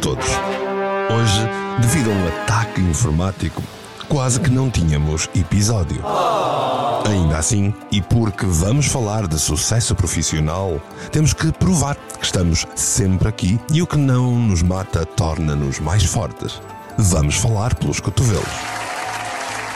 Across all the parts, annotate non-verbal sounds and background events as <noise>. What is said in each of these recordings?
todos. Hoje, devido a um ataque informático, quase que não tínhamos episódio. Ainda assim, e porque vamos falar de sucesso profissional, temos que provar que estamos sempre aqui e o que não nos mata torna-nos mais fortes. Vamos falar pelos cotovelos.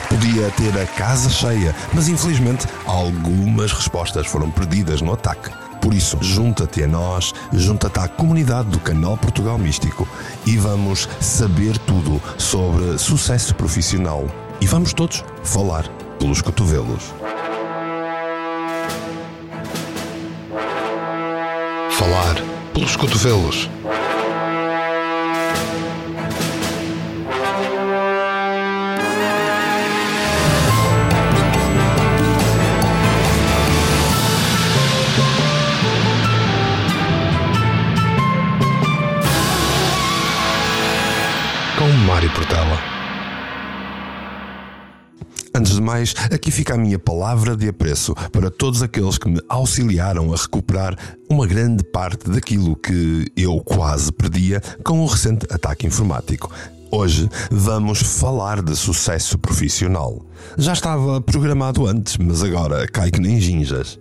Podia ter a casa cheia, mas infelizmente algumas respostas foram perdidas no ataque. Por isso, junta-te a nós, junta-te à comunidade do canal Portugal Místico e vamos saber tudo sobre sucesso profissional. E vamos todos falar pelos cotovelos. Falar pelos cotovelos. Aqui fica a minha palavra de apreço para todos aqueles que me auxiliaram a recuperar uma grande parte daquilo que eu quase perdia com o recente ataque informático. Hoje vamos falar de sucesso profissional. Já estava programado antes, mas agora cai que nem ginjas.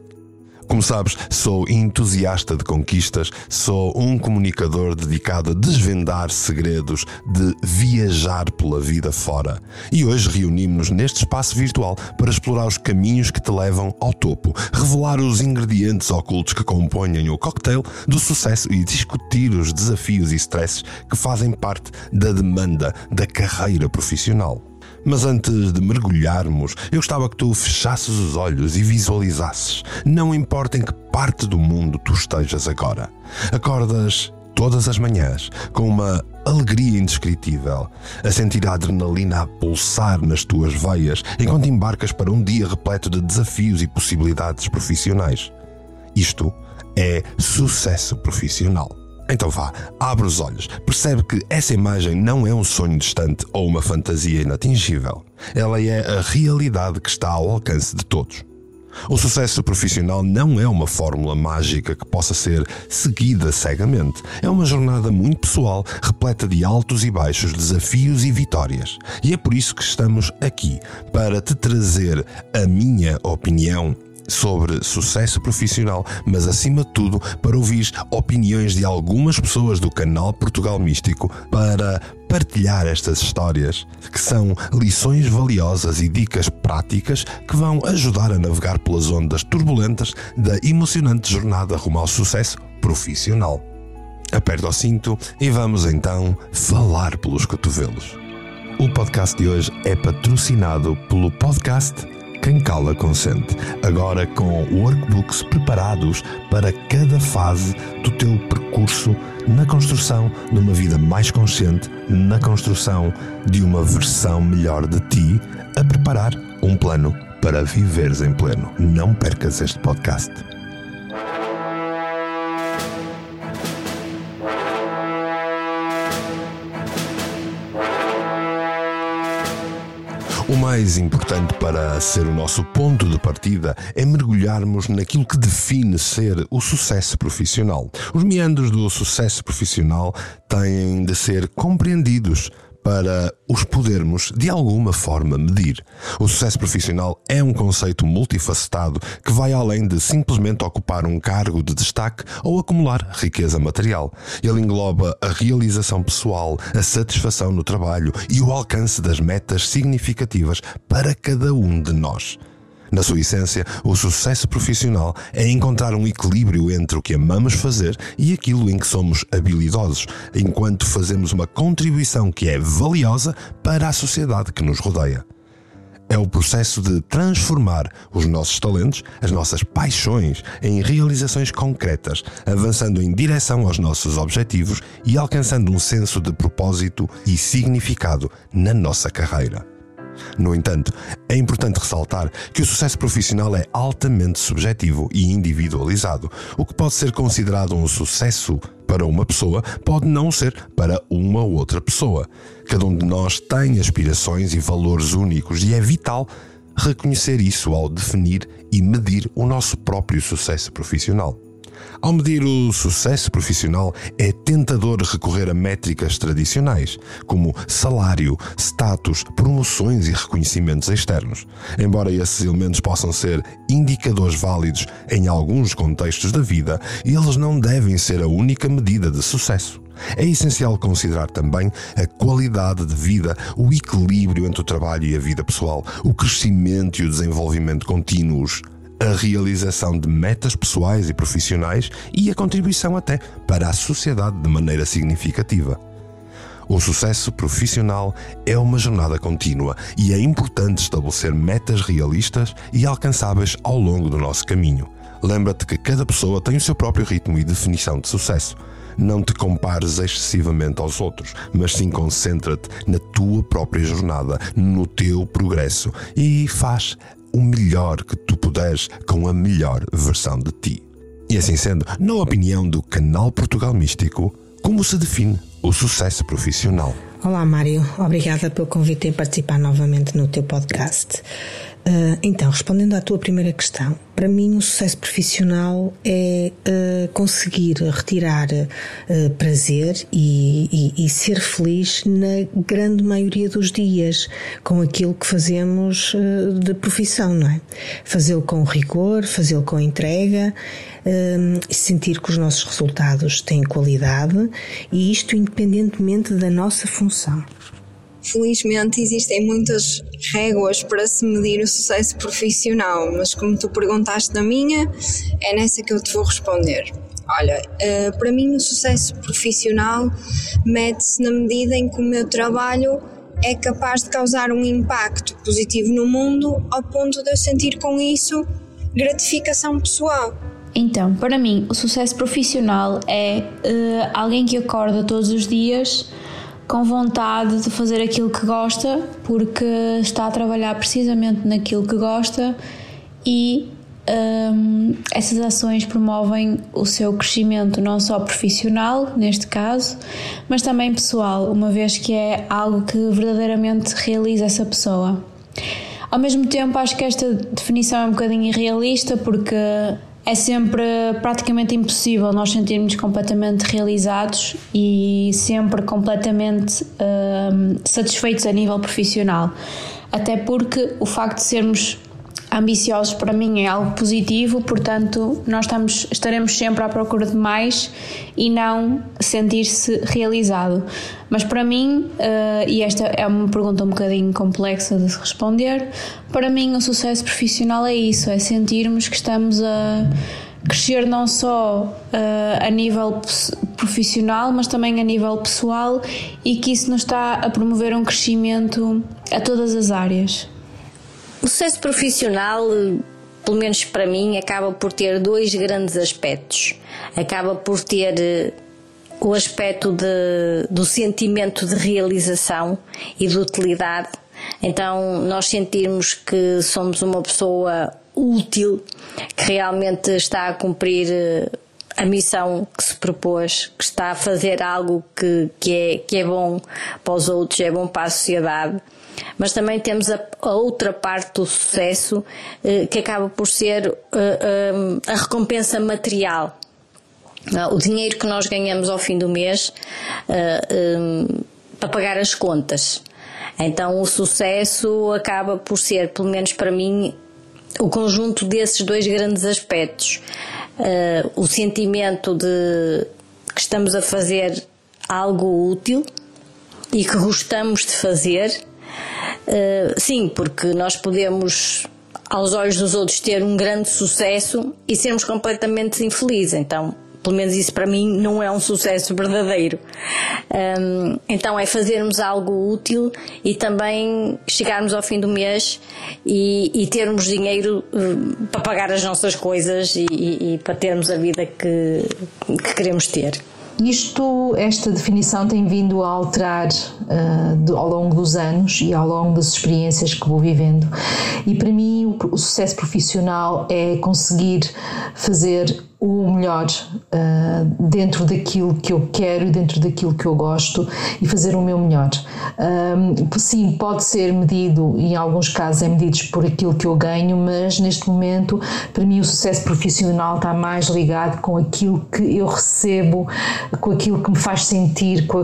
Como sabes, sou entusiasta de conquistas, sou um comunicador dedicado a desvendar segredos, de viajar pela vida fora. E hoje reunimos-nos neste espaço virtual para explorar os caminhos que te levam ao topo, revelar os ingredientes ocultos que compõem o cocktail do sucesso e discutir os desafios e stresses que fazem parte da demanda da carreira profissional. Mas antes de mergulharmos, eu gostava que tu fechasses os olhos e visualizasses, não importa em que parte do mundo tu estejas agora. Acordas todas as manhãs com uma alegria indescritível, a sentir a adrenalina a pulsar nas tuas veias enquanto embarcas para um dia repleto de desafios e possibilidades profissionais. Isto é sucesso profissional. Então vá, abre os olhos, percebe que essa imagem não é um sonho distante ou uma fantasia inatingível. Ela é a realidade que está ao alcance de todos. O sucesso profissional não é uma fórmula mágica que possa ser seguida cegamente. É uma jornada muito pessoal, repleta de altos e baixos, desafios e vitórias. E é por isso que estamos aqui para te trazer a minha opinião sobre sucesso profissional, mas acima de tudo para ouvir opiniões de algumas pessoas do canal Portugal Místico para partilhar estas histórias, que são lições valiosas e dicas práticas que vão ajudar a navegar pelas ondas turbulentas da emocionante jornada rumo ao sucesso profissional. Aperta o cinto e vamos então falar pelos cotovelos. O podcast de hoje é patrocinado pelo podcast quem cala consente. Agora com workbooks preparados para cada fase do teu percurso na construção de uma vida mais consciente, na construção de uma versão melhor de ti, a preparar um plano para viveres em pleno. Não percas este podcast. O mais importante para ser o nosso ponto de partida é mergulharmos naquilo que define ser o sucesso profissional. Os meandros do sucesso profissional têm de ser compreendidos para os podermos de alguma forma medir. O sucesso profissional é um conceito multifacetado que vai além de simplesmente ocupar um cargo de destaque ou acumular riqueza material. Ele engloba a realização pessoal, a satisfação no trabalho e o alcance das metas significativas para cada um de nós. Na sua essência, o sucesso profissional é encontrar um equilíbrio entre o que amamos fazer e aquilo em que somos habilidosos, enquanto fazemos uma contribuição que é valiosa para a sociedade que nos rodeia. É o processo de transformar os nossos talentos, as nossas paixões, em realizações concretas, avançando em direção aos nossos objetivos e alcançando um senso de propósito e significado na nossa carreira. No entanto, é importante ressaltar que o sucesso profissional é altamente subjetivo e individualizado. O que pode ser considerado um sucesso para uma pessoa pode não ser para uma ou outra pessoa. Cada um de nós tem aspirações e valores únicos e é vital reconhecer isso ao definir e medir o nosso próprio sucesso profissional. Ao medir o sucesso profissional, é tentador recorrer a métricas tradicionais, como salário, status, promoções e reconhecimentos externos. Embora esses elementos possam ser indicadores válidos em alguns contextos da vida, eles não devem ser a única medida de sucesso. É essencial considerar também a qualidade de vida, o equilíbrio entre o trabalho e a vida pessoal, o crescimento e o desenvolvimento contínuos, a realização de metas pessoais e profissionais e a contribuição até para a sociedade de maneira significativa. O sucesso profissional é uma jornada contínua e é importante estabelecer metas realistas e alcançáveis ao longo do nosso caminho. Lembra-te que cada pessoa tem o seu próprio ritmo e definição de sucesso. Não te compares excessivamente aos outros, mas sim concentra-te na tua própria jornada, no teu progresso e faz o melhor que tu puderes com a melhor versão de ti. E assim sendo, na opinião do canal Portugal Místico, como se define o sucesso profissional? Olá, Mário. Obrigada pelo convite em participar novamente no teu podcast. Uh, então, respondendo à tua primeira questão, para mim o sucesso profissional é uh, conseguir retirar uh, prazer e, e, e, ser feliz na grande maioria dos dias com aquilo que fazemos de profissão, não é? Fazê-lo com rigor, fazê-lo com entrega, sentir que os nossos resultados têm qualidade e isto independentemente da nossa função. Felizmente existem muitas réguas para se medir o sucesso profissional, mas como tu perguntaste na minha, é nessa que eu te vou responder. Olha, eh, para mim o sucesso profissional mede-se na medida em que o meu trabalho é capaz de causar um impacto positivo no mundo ao ponto de eu sentir com isso gratificação pessoal. Então, para mim, o sucesso profissional é uh, alguém que acorda todos os dias com vontade de fazer aquilo que gosta, porque está a trabalhar precisamente naquilo que gosta e um, essas ações promovem o seu crescimento não só profissional, neste caso, mas também pessoal, uma vez que é algo que verdadeiramente realiza essa pessoa. Ao mesmo tempo, acho que esta definição é um bocadinho irrealista porque é sempre praticamente impossível nós sentirmos completamente realizados e sempre completamente hum, satisfeitos a nível profissional. Até porque o facto de sermos ambiciosos para mim é algo positivo, portanto, nós estamos, estaremos sempre à procura de mais e não sentir-se realizado. Mas para mim, uh, e esta é uma pergunta um bocadinho complexa de se responder, para mim o sucesso profissional é isso, é sentirmos que estamos a crescer não só uh, a nível profissional, mas também a nível pessoal e que isso nos está a promover um crescimento a todas as áreas. O sucesso profissional, pelo menos para mim, acaba por ter dois grandes aspectos. Acaba por ter eh, o aspecto de, do sentimento de realização e de utilidade. Então, nós sentirmos que somos uma pessoa útil, que realmente está a cumprir eh, a missão que se propôs, que está a fazer algo que, que, é, que é bom para os outros, é bom para a sociedade mas também temos a, a outra parte do sucesso eh, que acaba por ser eh, eh, a recompensa material. O dinheiro que nós ganhamos ao fim do mês para pagar as contas. Então o sucesso acaba por ser, pelo menos para mim, o conjunto desses dois grandes aspectos. o sentimento de que estamos a fazer algo útil e que gostamos de fazer Uh, sim, porque nós podemos, aos olhos dos outros, ter um grande sucesso e sermos completamente infelizes. Então, pelo menos isso para mim não é um sucesso verdadeiro. Um, então é fazermos algo útil e também chegarmos ao fim do mês e, e termos dinheiro uh, para pagar as nossas coisas e, e, e para termos a vida que, que queremos ter. Isto, esta definição tem vindo a alterar uh, de, ao longo dos anos e ao longo das experiências que vou vivendo. E para mim, o, o sucesso profissional é conseguir fazer o melhor uh, dentro daquilo que eu quero e dentro daquilo que eu gosto e fazer o meu melhor. Um, sim, pode ser medido, em alguns casos é medido por aquilo que eu ganho, mas neste momento, para mim, o sucesso profissional está mais ligado com aquilo que eu recebo, com aquilo que me faz sentir, com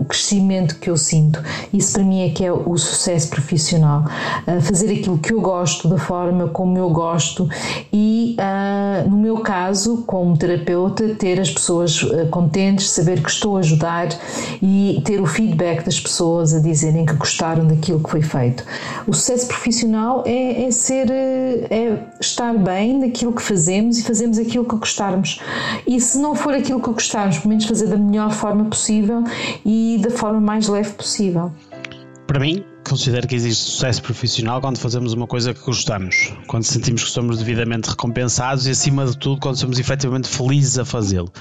o crescimento que eu sinto. Isso para mim é que é o sucesso profissional. Uh, fazer aquilo que eu gosto, da forma como eu gosto e, uh, no meu caso, como terapeuta, ter as pessoas uh, contentes, saber que estou a ajudar e ter o feedback das pessoas a dizerem que gostaram daquilo que foi feito. O sucesso profissional é, é ser, é estar bem naquilo que fazemos e fazemos aquilo que gostarmos. E se não for aquilo que gostarmos, pelo menos fazer da melhor forma possível e da forma mais leve possível. Para mim, considero que existe sucesso profissional quando fazemos uma coisa que gostamos, quando sentimos que somos devidamente recompensados e, acima de tudo, quando somos efetivamente felizes a fazê-lo.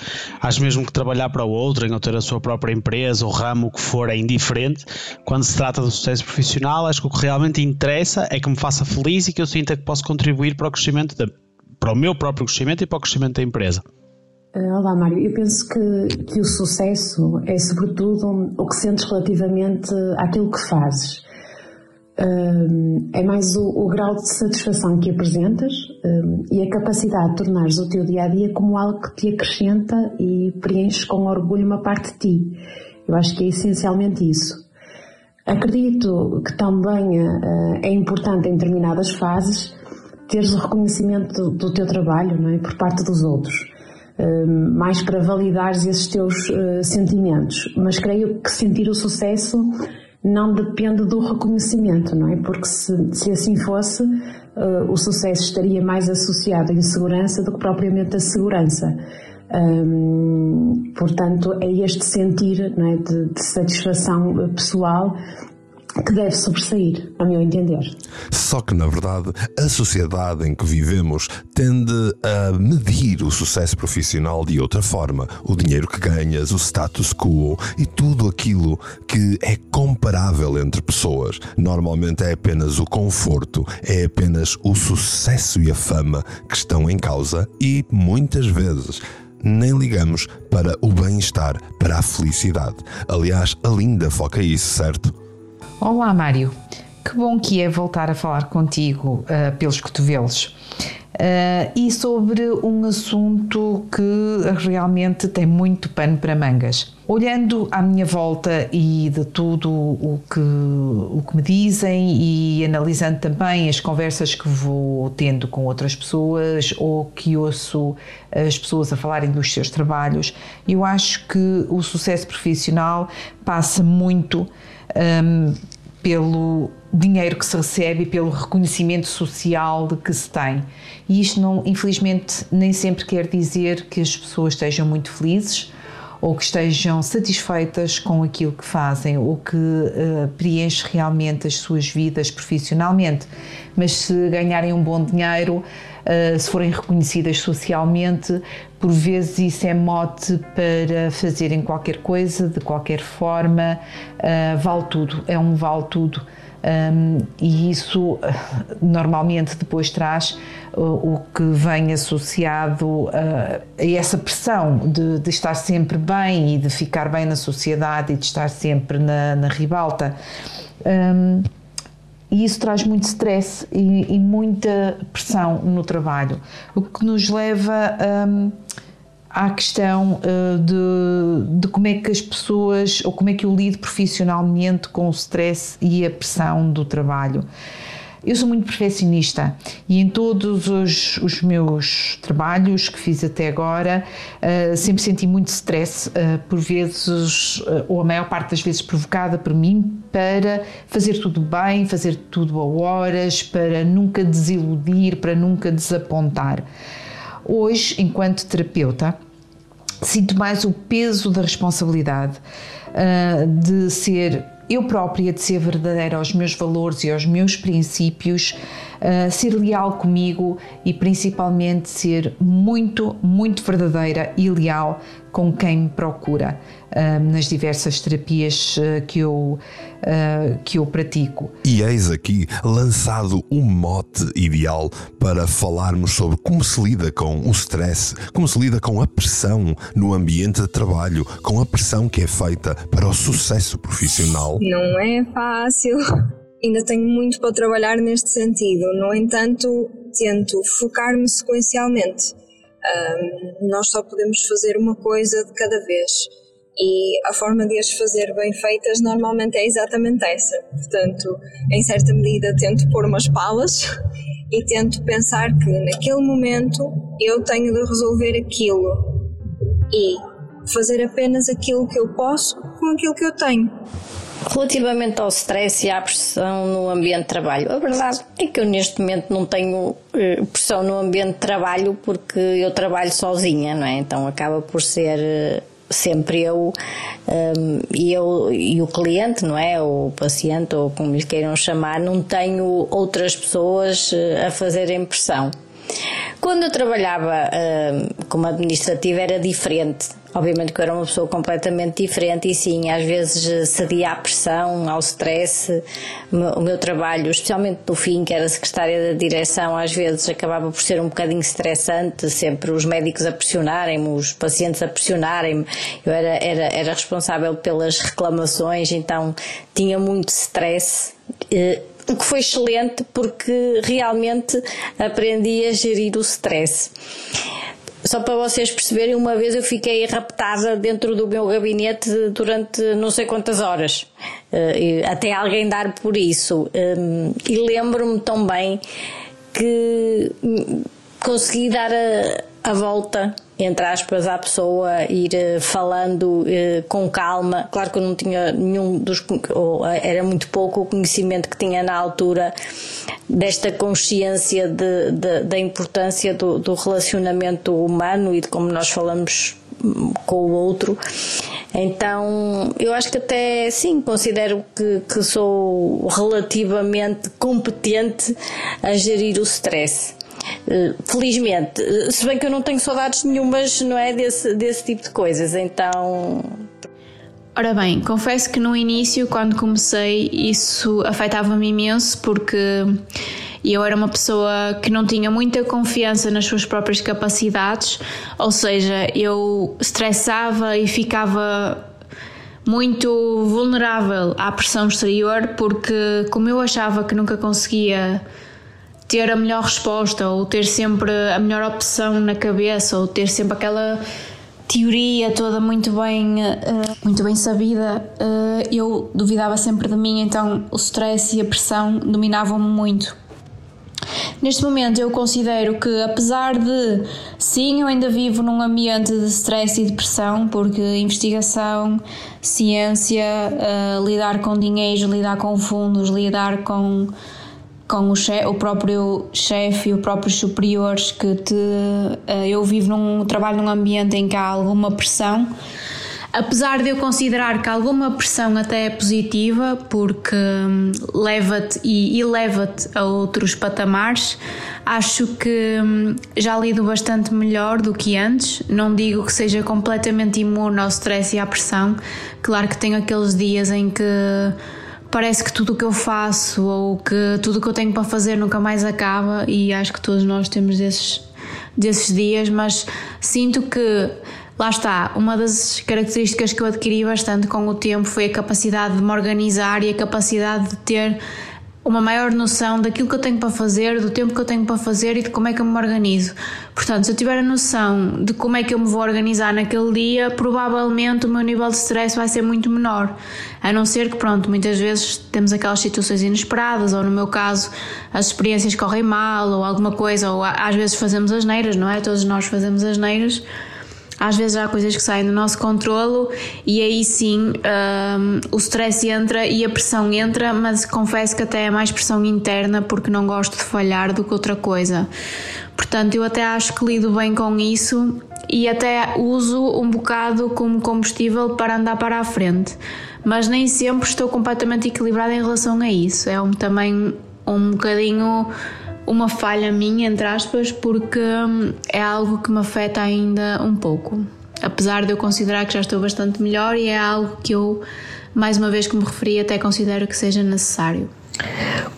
Acho mesmo que trabalhar para o outro, ou ter a sua própria empresa, ou ramo, o que for, é indiferente. Quando se trata do sucesso profissional, acho que o que realmente interessa é que me faça feliz e que eu sinta que posso contribuir para o crescimento, de, para o meu próprio crescimento e para o crescimento da empresa. Eh, olá, Mário. Eu penso que, que o sucesso é, sobretudo, o que sentes relativamente àquilo que fazes. Um, é mais o, o, grau de satisfação que apresentas um, e a capacidade de tornares o teu dia a dia como algo que te acrescenta e preenche com orgulho uma parte de ti. Eu acho que é essencialmente isso. Acredito que também uh, é importante em determinadas fases teres o reconhecimento do, do teu trabalho não é? por parte dos outros. Eh, mais para validares esses teus uh, sentimentos. Mas creio que sentir o sucesso não depende do reconhecimento, não é? Porque se, se assim fosse, uh, o sucesso estaria mais associado à insegurança do que propriamente à segurança. Um, portanto, é este sentir é? de, de, satisfação pessoal que deve sobressair, a meu entender. Só que, na verdade, a sociedade em que vivemos tende a medir o sucesso profissional de outra forma. O dinheiro que ganhas, o status quo e tudo aquilo que é comparável entre pessoas. Normalmente é apenas o conforto, é apenas o sucesso e a fama que estão em causa e, muitas vezes, nem ligamos para o bem-estar, para a felicidade. Aliás, a Linda foca isso, certo? Olá, Mário. Que bom que é voltar a falar contigo uh, pelos cotovelos. Uh, e sobre um assunto que realmente tem muito pano para mangas. Olhando à minha volta e de tudo o que, o que me dizem e analisando também as conversas que vou tendo com outras pessoas ou que ouço as pessoas a falarem dos seus trabalhos, eu acho que o sucesso profissional passa muito um, pelo dinheiro que se recebe e pelo reconhecimento social que se tem. E isto, não, infelizmente, nem sempre quer dizer que as pessoas estejam muito felizes ou que estejam satisfeitas com aquilo que fazem ou que uh, preenche realmente as suas vidas profissionalmente. Mas se ganharem um bom dinheiro, se forem reconhecidas socialmente, por vezes isso é mote para fazerem qualquer coisa, de qualquer forma, uh, vale tudo, é um vale tudo. Um, e isso normalmente depois traz uh, o que vem associado uh, a essa pressão de, de, estar sempre bem e de ficar bem na sociedade e de estar sempre na, na ribalta. Um, e isso traz muito stress e, e, muita pressão no trabalho, o que nos leva um, à questão uh, de, de, como é que as pessoas, ou como é que eu lido profissionalmente com o stress e a pressão do trabalho. Eu sou muito perfeccionista e em todos os, os meus trabalhos que fiz até agora uh, sempre senti muito stress, uh, por vezes, uh, ou a maior parte das vezes provocada por mim, para fazer tudo bem, fazer tudo a horas, para nunca desiludir, para nunca desapontar. Hoje, enquanto terapeuta, sinto mais o peso da responsabilidade de ser eu própria de ser verdadeira aos meus valores e aos meus princípios uh, ser leal comigo e principalmente ser muito, muito verdadeira e leal com quem me procura uh, nas diversas terapias uh, que, eu, que eu pratico. E eis aqui lançado um mote ideal para falarmos sobre como se lida com o stress, como se lida com a pressão no ambiente de trabalho, com a pressão que é feita para o sucesso profissional. Não é fácil ainda tenho muito para trabalhar neste sentido. No entanto, tento focar-me sequencialmente. Um, nós só podemos fazer uma coisa de cada vez e a forma de as fazer bem feitas normalmente é exatamente essa. Portanto, em certa medida, tento pôr umas palas e tento pensar que naquele momento eu tenho de resolver aquilo e fazer apenas aquilo que eu posso com aquilo que eu tenho. Relativamente ao stress e à pressão no ambiente de trabalho, a verdade é que eu neste momento não tenho eh, pressão no ambiente de trabalho porque eu trabalho sozinha, não é? Então acaba por ser eh, sempre eu um, e eu e o cliente, não é? O paciente ou como lhe queiram chamar, não tenho outras pessoas eh, a fazerem pressão. Quando eu trabalhava uh, como administrativa era diferente. Obviamente que eu era uma pessoa completamente diferente e sim, às vezes cedia à pressão, ao stress. O meu trabalho, especialmente no fim, que era secretária da direção, às vezes acabava por ser um bocadinho estressante, sempre os médicos a pressionarem-me, os pacientes a pressionarem-me. Eu era, era, era responsável pelas reclamações, então tinha muito stress. Uh, o que foi excelente porque realmente aprendi a gerir o stress. Só para vocês perceberem, uma vez eu fiquei raptada dentro do meu gabinete durante não sei quantas horas, eh, até alguém dar por isso. Hum, e lembro-me tão bem que consegui dar a, a volta entre aspas, à pessoa ir eh, falando eh, com calma. Claro que eu não tinha nenhum dos. ou eh, era muito pouco o conhecimento que tinha na altura desta consciência de, de, da importância do, do relacionamento humano e de como nós falamos hum, com o outro. Então, eu acho que até sim, considero que, que sou relativamente competente a gerir o stress. Eh, felizmente, eh, se bem que eu não tenho saudades nenhumas, não é? Desse, desse tipo de coisas, então. Ora bem, confesso que no início, quando comecei, isso afetava-me imenso porque eu era uma pessoa que não tinha muita confiança nas suas próprias capacidades, ou seja, eu estressava e ficava muito vulnerável à pressão exterior porque, como eu achava que nunca conseguia ter a melhor resposta ou ter sempre a melhor opção na cabeça ou ter sempre aquela teoria toda muito bem uh, muito bem sabida uh, eu duvidava sempre de mim então o stress e a pressão dominavam-me muito. Neste momento eu considero que apesar de sim, eu ainda vivo num ambiente de stress e depressão, porque investigação, ciência, uh, lidar com dinheiro, lidar com fundos, lidar com com o, chefe, o próprio chefe e os próprios superiores que te, eh, eu vivo num trabalho num ambiente em que há alguma pressão. Apesar de eu considerar que alguma pressão até é positiva porque hum, leva-te e eleva-te a outros patamares acho que hum, já lido bastante melhor do que antes. Não digo que seja completamente imune ao stress e à pressão. Claro que tenho aqueles dias em que parece que tudo o que eu faço ou que tudo o que eu tenho para fazer nunca mais acaba e acho que todos nós temos desses, desses dias, mas sinto que lá está, uma das características que eu adquiri bastante com o tempo foi a capacidade de me organizar e a capacidade de ter uma maior noção daquilo que eu tenho para fazer, do tempo que eu tenho para fazer e de como é que eu me organizo. Portanto, se eu tiver a noção de como é que eu me vou organizar naquele dia, provavelmente o meu nível de stress vai ser muito menor. A não ser que, pronto, muitas vezes temos aquelas situações inesperadas, ou no meu caso, as experiências correm mal, ou alguma coisa, ou às vezes fazemos as neiras, não é? Todos nós fazemos as neiras às vezes há coisas que saem do nosso controlo e aí sim um, o stress entra e a pressão entra, mas confesso que até é mais pressão interna porque não gosto de falhar do que outra coisa. Portanto, eu até acho que lido bem com isso e até uso um bocado como combustível para andar para a frente. Mas nem sempre estou completamente equilibrada em relação a isso. É um, também um bocadinho uma falha minha, entre aspas, porque hum, é algo que me afeta ainda um pouco. Apesar de eu considerar que já estou bastante melhor e é algo que eu, mais uma vez que me referi, até considero que seja necessário.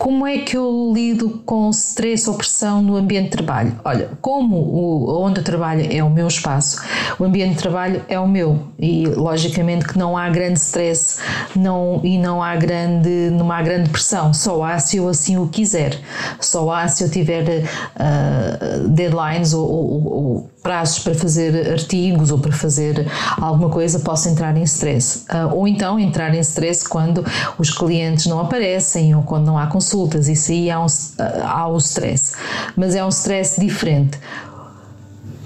Como é que eu lido com stress ou pressão no ambiente de trabalho? Olha, como o, onde eu trabalho é o meu espaço, o ambiente de trabalho é o meu. E logicamente que não há grande stress não, e não há grande, não há grande pressão, só há se eu assim o quiser, só há se eu tiver uh, deadlines ou, ou, ou prazos para fazer artigos ou para fazer alguma coisa, posso entrar em stress. Uh, ou então entrar em stress quando os clientes não aparecem ou quando não há consultas. Isso aí há, um, ah, há o stress. Mas é um stress diferente.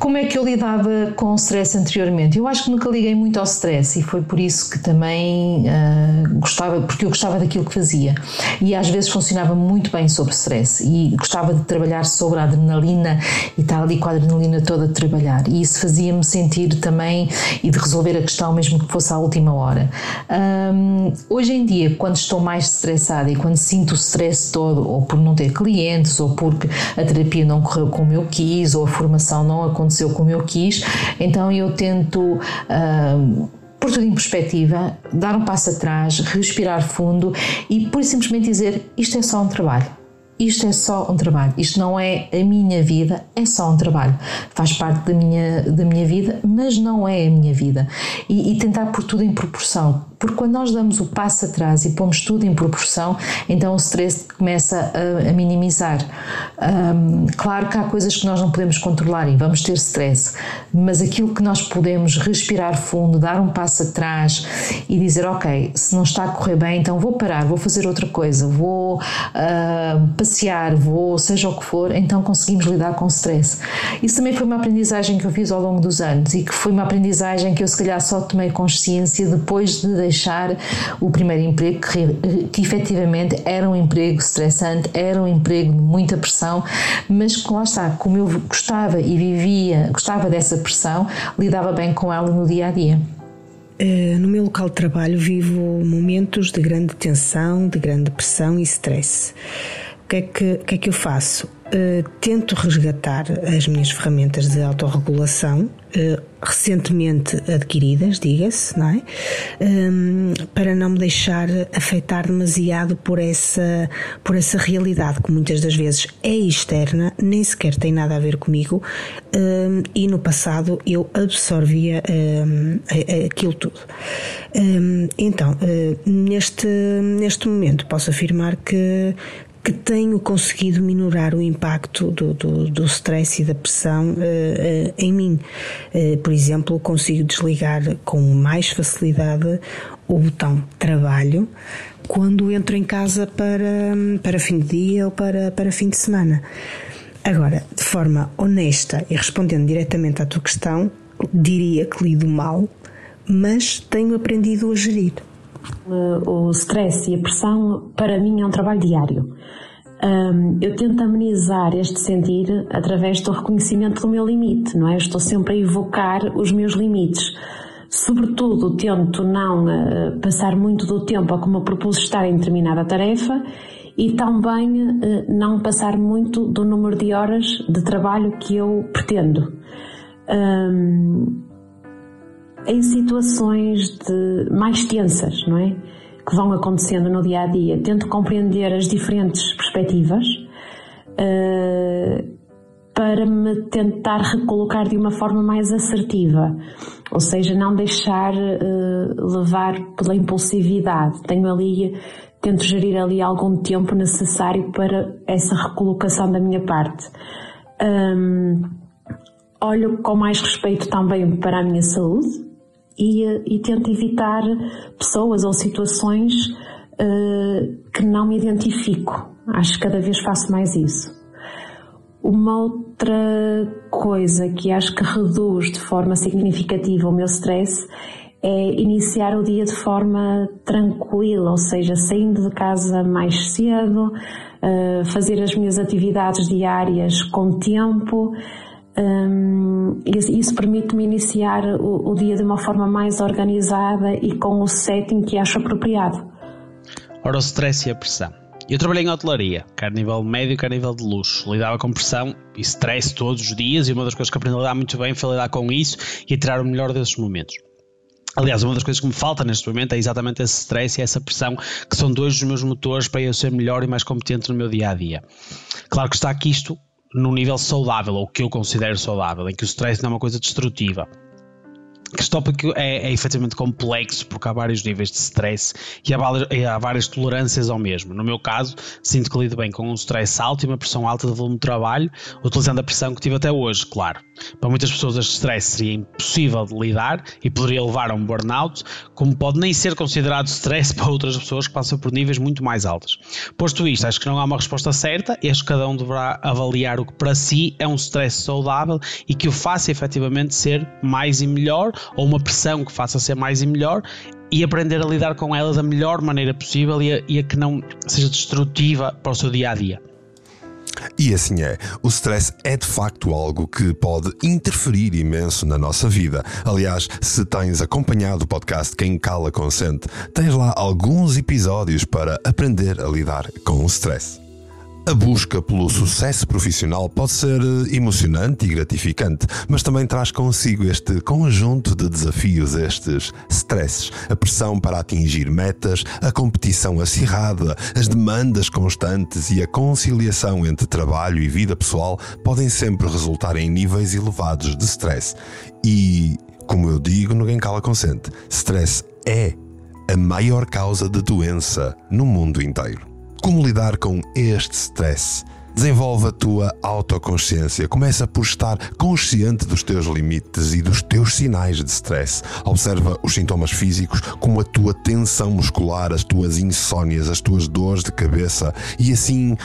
Como é que eu lidava com o stress anteriormente? Eu acho que nunca liguei muito ao stress e foi por isso que também uh, gostava, porque eu gostava daquilo que fazia e às vezes funcionava muito bem sobre stress e gostava de trabalhar sobre a adrenalina e estar ali com a adrenalina toda a trabalhar e isso fazia-me sentir também e de resolver a questão mesmo que fosse à última hora. Um, hoje em dia, quando estou mais estressada e quando sinto o stress todo, ou por não ter clientes, ou porque a terapia não correu como eu quis, ou a formação não aconteceu aconteceu como eu quis, então eu tento. Uh, pôr tudo em perspectiva, dar um passo atrás, respirar fundo e por simplesmente dizer isto é só um trabalho isto é só um trabalho, isto não é a minha vida, é só um trabalho. Faz parte da minha, da minha vida, mas não é a minha vida. E, e tentar pôr tudo em proporção, porque quando nós damos o passo atrás e pomos tudo em proporção, então o stress começa a, a minimizar. Um, claro que há coisas que nós não podemos controlar e vamos ter stress, mas aquilo que nós podemos respirar fundo, dar um passo atrás e dizer: Ok, se não está a correr bem, então vou parar, vou fazer outra coisa, vou uh, passear, vou, seja o que for, então conseguimos lidar com o stress. Isso também foi uma aprendizagem que eu fiz ao longo dos anos e que foi uma aprendizagem que eu se calhar só tomei consciência depois de deixar o primeiro emprego, que, que efetivamente era um emprego estressante, era um emprego de muita pressão, mas que lá está, como eu gostava e vivia, gostava dessa pressão, lidava bem com ela no dia a dia. Eh, no meu local de trabalho vivo momentos de grande tensão, de grande pressão e stress que é que, que, é que eu faço? Uh, tento resgatar as minhas ferramentas de autorregulação, uh, recentemente adquiridas, diga-se, não é? Um, para não me deixar afetar demasiado por essa, por essa realidade que muitas das vezes é externa, nem sequer tem nada a ver comigo, um, e no passado eu absorvia um, aquilo tudo. então, uh, neste, neste momento, posso afirmar que que tenho conseguido minorar o impacto do, do, do stress e da pressão uh, uh, em mim. Uh, por exemplo, consigo desligar com mais facilidade o botão trabalho quando entro em casa para, para fim de dia ou para, para fim de semana. Agora, de forma honesta e respondendo diretamente à tua questão, diria que lido mal, mas tenho aprendido a gerir. O stress e a pressão, para mim, é um trabalho diário. Eu tento amenizar este sentir através do reconhecimento do meu limite, não é? Eu estou sempre a evocar os meus limites. Sobretudo, tento não uh, passar muito do tempo a como eu propus estar em determinada tarefa e também uh, não passar muito do número de horas de trabalho que eu pretendo. Em situações de mais tensas, não é? que vão acontecendo no dia a dia, tento compreender as diferentes perspectivas uh, para me tentar recolocar de uma forma mais assertiva, ou seja, não deixar uh, levar pela impulsividade. Tenho ali, tento gerir ali algum tempo necessário para essa recolocação da minha parte. Um, olho com mais respeito também para a minha saúde, e, e tento evitar pessoas ou situações uh, que não me identifico. Acho que cada vez faço mais isso. Uma outra coisa que acho que reduz de forma significativa o meu stress é iniciar o dia de forma tranquila, ou seja, saindo de casa mais cedo, uh, fazer as minhas atividades diárias com tempo, um, isso permite-me iniciar o, o, dia de uma forma mais organizada e com o setting que acho apropriado. Ora, o stress e a pressão. Eu trabalhei em hotelaria, quer nível médio, quer nível de luxo. Lidava com pressão e stress todos os dias e uma das coisas que aprendi a lidar muito bem foi lidar com isso e tirar o melhor desses momentos. Aliás, uma das coisas que me falta neste momento é exatamente esse stress e essa pressão, que são dois dos meus motores para eu ser melhor e mais competente no meu dia a dia. Claro que está aqui isto num nível saudável, ou que eu considero saudável, em que o stress não é uma coisa destrutiva este tópico é, é efetivamente complexo porque há vários níveis de stress e há, e há, várias tolerâncias ao mesmo. No meu caso, sinto que lido bem com um stress alto e uma pressão alta de volume de trabalho, utilizando a pressão que tive até hoje, claro. Para muitas pessoas este stress seria impossível de lidar e poderia levar a um burnout, como pode nem ser considerado stress <laughs> para outras pessoas que passam por níveis muito mais altos. Posto isto, acho que não há uma resposta certa e acho que cada um deverá avaliar o que para si é um stress saudável e que o faça efetivamente ser mais e melhor ou uma pressão que faça ser mais e melhor e aprender a lidar com ela da melhor maneira possível e a, e a que não seja destrutiva para o seu dia a dia. E assim é, o stress é de facto algo que pode interferir imenso na nossa vida. Aliás, se tens acompanhado o podcast Quem Cala Consente, tens lá alguns episódios para aprender a lidar com o stress. A busca pelo sucesso profissional pode ser eh, emocionante e gratificante, mas também traz consigo este conjunto de desafios, estes stresses, a pressão para atingir metas, a competição acirrada, as demandas constantes e a conciliação entre trabalho e vida pessoal podem sempre resultar em níveis elevados de stress. E, como eu digo, ninguém cala consente, stress é a maior causa de doença no mundo inteiro. Como lidar com este stress? Desenvolve a tua autoconsciência. Começa por estar consciente dos teus limites e dos teus sinais de stress. Observa os sintomas físicos, como a tua tensão muscular, as tuas insónias, as tuas dores de cabeça e assim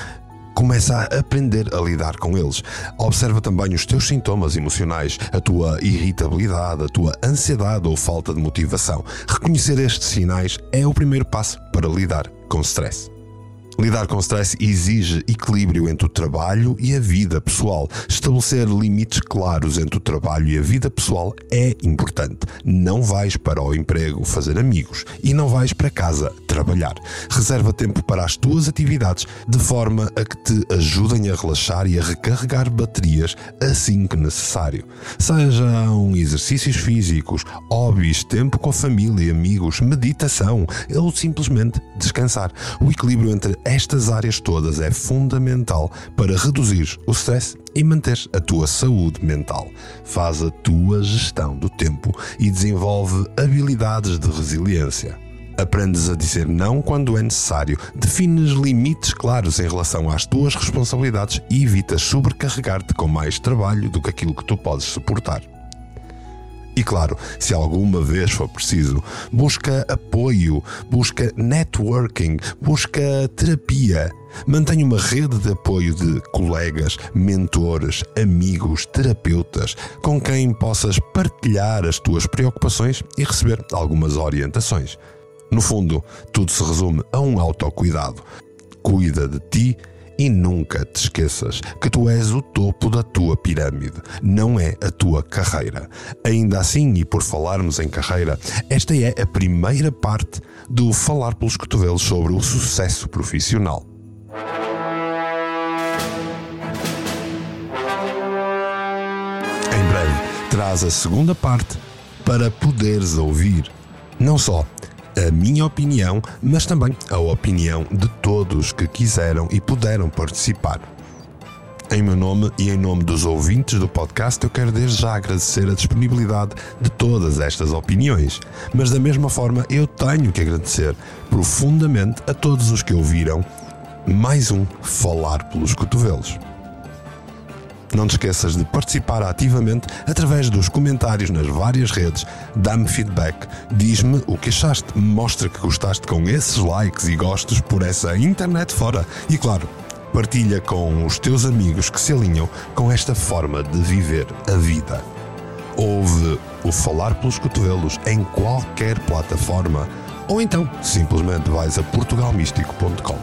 começa a aprender a lidar com eles. Observa também os teus sintomas emocionais, a tua irritabilidade, a tua ansiedade ou falta de motivação. Reconhecer estes sinais é o primeiro passo para lidar com stress. Lidar com stress exige equilíbrio entre o trabalho e a vida pessoal. Estabelecer limites claros entre o trabalho e a vida pessoal é importante. Não vais para o emprego fazer amigos e não vais para casa trabalhar. Reserva tempo para as tuas atividades de forma a que te ajudem a relaxar e a recarregar baterias assim que necessário. Sejam exercícios físicos, hobbies, tempo com a família e amigos, meditação ou simplesmente descansar. O equilíbrio entre estas áreas todas é fundamental para reduzir o stress e manter a tua saúde mental. Faz a tua gestão do tempo e desenvolve habilidades de resiliência. Aprendes a dizer não quando é necessário, defines limites claros em relação às tuas responsabilidades e evitas sobrecarregar-te com mais trabalho do que aquilo que tu podes suportar. E claro, se alguma vez for preciso, busca apoio, busca networking, busca terapia. Mantenha uma rede de apoio de colegas, mentores, amigos, terapeutas, com quem possas partilhar as tuas preocupações e receber algumas orientações. No fundo, tudo se resume a um autocuidado. Cuida de ti e nunca te esqueças que tu és o topo da tua pirâmide, não é a tua carreira. Ainda assim, e por falarmos em carreira, esta é a primeira parte do Falar pelos Cotovelos sobre o sucesso profissional. Em breve, traz a segunda parte para poderes ouvir não só a minha opinião, mas também a opinião de todos que quiseram e puderam participar. Em meu nome e em nome dos ouvintes do podcast, eu quero desde já agradecer a disponibilidade de todas estas opiniões, mas da mesma forma eu tenho que agradecer profundamente a todos os que ouviram mais um Falar pelos Cotovelos. Não te esqueças de participar ativamente através dos comentários nas várias redes. Dá-me feedback, diz-me o que achaste, mostra que gostaste com esses likes e gostos por essa internet fora. E claro, partilha com os teus amigos que se alinham com esta forma de viver a vida. Ouve o Falar pelos Cotovelos em qualquer plataforma ou então simplesmente vais a portugalmístico.com.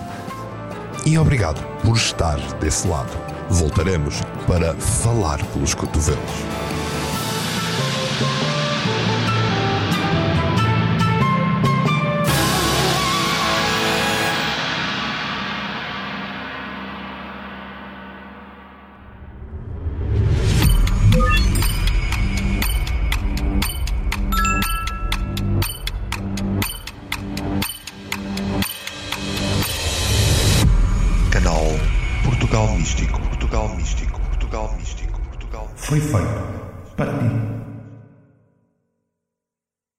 E obrigado por estar desse lado voltaremos para falar pelos cotovelos.